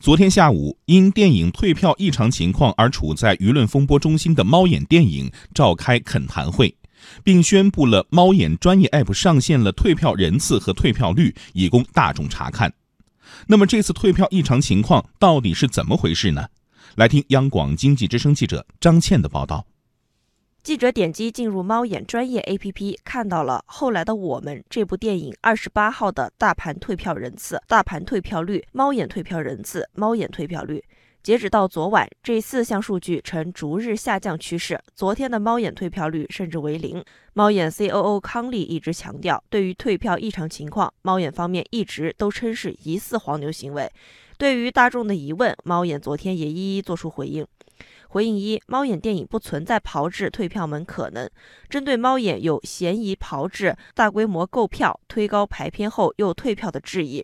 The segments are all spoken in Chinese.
昨天下午，因电影退票异常情况而处在舆论风波中心的猫眼电影召开恳谈会，并宣布了猫眼专业 App 上线了退票人次和退票率，以供大众查看。那么这次退票异常情况到底是怎么回事呢？来听央广经济之声记者张倩的报道。记者点击进入猫眼专业 APP，看到了《后来的我们》这部电影二十八号的大盘退票人次、大盘退票率、猫眼退票人次、猫眼退票率。截止到昨晚，这四项数据呈逐日下降趋势。昨天的猫眼退票率甚至为零。猫眼 COO 康利一直强调，对于退票异常情况，猫眼方面一直都称是疑似黄牛行为。对于大众的疑问，猫眼昨天也一一作出回应。回应一：猫眼电影不存在炮制退票门可能。针对猫眼有嫌疑炮制、大规模购票、推高排片后又退票的质疑，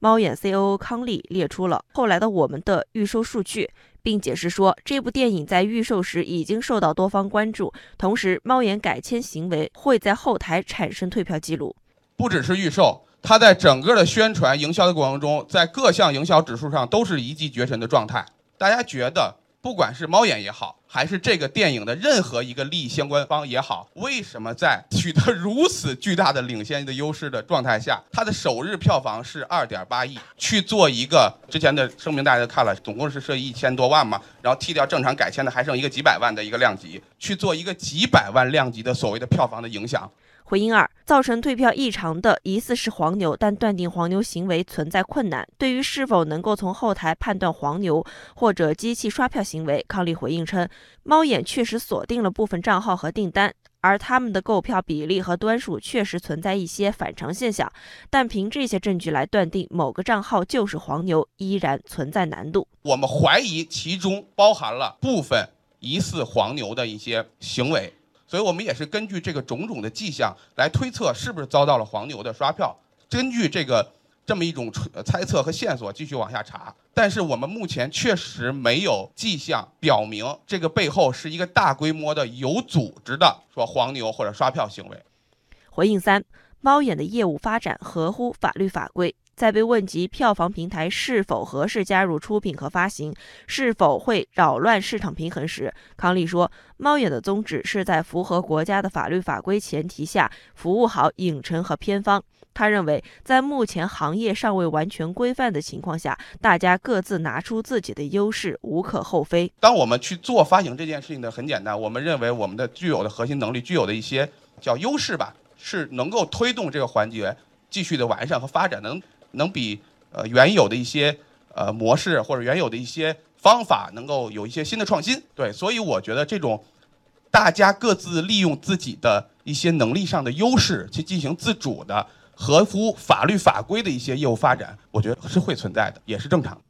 猫眼 COO 康利列出了后来的我们的预售数据，并解释说，这部电影在预售时已经受到多方关注，同时猫眼改签行为会在后台产生退票记录。不只是预售，它在整个的宣传营销的过程中，在各项营销指数上都是一骑绝尘的状态。大家觉得？不管是猫眼也好，还是这个电影的任何一个利益相关方也好，为什么在取得如此巨大的领先的优势的状态下，它的首日票房是二点八亿？去做一个之前的声明，大家都看了，总共是设一千多万嘛，然后剔掉正常改签的，还剩一个几百万的一个量级，去做一个几百万量级的所谓的票房的影响。回应二，造成退票异常的疑似是黄牛，但断定黄牛行为存在困难。对于是否能够从后台判断黄牛或者机器刷票行为，康利回应称，猫眼确实锁定了部分账号和订单，而他们的购票比例和端数确实存在一些反常现象，但凭这些证据来断定某个账号就是黄牛，依然存在难度。我们怀疑其中包含了部分疑似黄牛的一些行为。所以我们也是根据这个种种的迹象来推测是不是遭到了黄牛的刷票。根据这个这么一种猜测和线索继续往下查，但是我们目前确实没有迹象表明这个背后是一个大规模的有组织的说黄牛或者刷票行为。回应三，猫眼的业务发展合乎法律法规。在被问及票房平台是否合适加入出品和发行，是否会扰乱市场平衡时，康利说：“猫眼的宗旨是在符合国家的法律法规前提下，服务好影城和片方。他认为，在目前行业尚未完全规范的情况下，大家各自拿出自己的优势，无可厚非。当我们去做发行这件事情的很简单，我们认为我们的具有的核心能力，具有的一些叫优势吧，是能够推动这个环节继续的完善和发展，能。”能比呃原有的一些呃模式或者原有的一些方法能够有一些新的创新，对，所以我觉得这种大家各自利用自己的一些能力上的优势去进行自主的合乎法律法规的一些业务发展，我觉得是会存在的，也是正常。